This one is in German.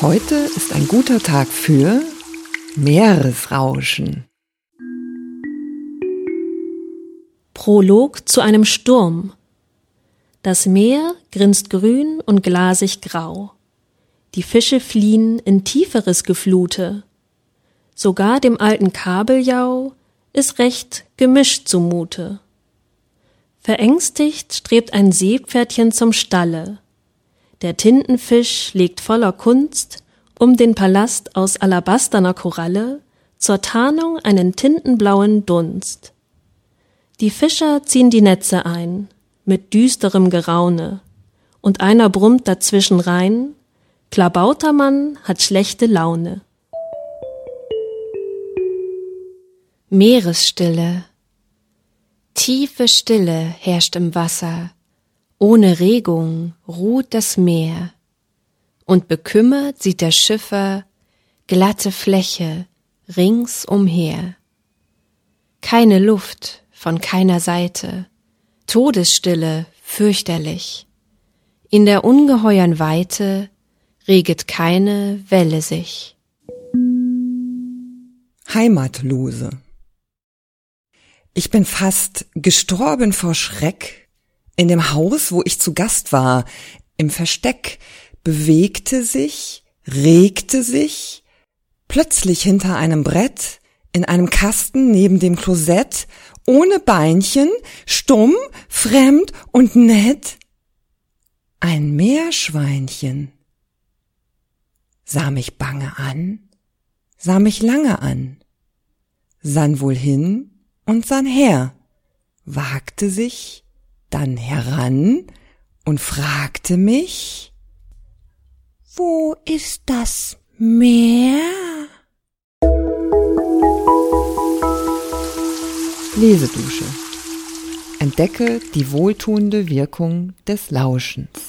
Heute ist ein guter Tag für Meeresrauschen. Prolog zu einem Sturm. Das Meer grinst grün und glasig grau. Die Fische fliehen in tieferes Geflute. Sogar dem alten Kabeljau ist recht gemischt zumute. Verängstigt strebt ein Seepferdchen zum Stalle. Der Tintenfisch legt voller Kunst um den Palast aus alabasterner Koralle zur Tarnung einen tintenblauen Dunst. Die Fischer ziehen die Netze ein, mit düsterem Geraune, und einer brummt dazwischen rein, Klabautermann hat schlechte Laune. Meeresstille. Tiefe Stille herrscht im Wasser, ohne Regung ruht das Meer, und bekümmert sieht der Schiffer glatte Fläche ringsumher. Keine Luft von keiner Seite, Todesstille fürchterlich. In der ungeheuern Weite reget keine Welle sich. Heimatlose. Ich bin fast gestorben vor Schreck, in dem Haus, wo ich zu Gast war, im Versteck, bewegte sich, regte sich, plötzlich hinter einem Brett, in einem Kasten neben dem Klosett, ohne Beinchen, stumm, fremd und nett, ein Meerschweinchen. Sah mich bange an, sah mich lange an, sann wohl hin und sann her, wagte sich, dann heran und fragte mich, wo ist das Meer? Lesedusche. Entdecke die wohltuende Wirkung des Lauschens.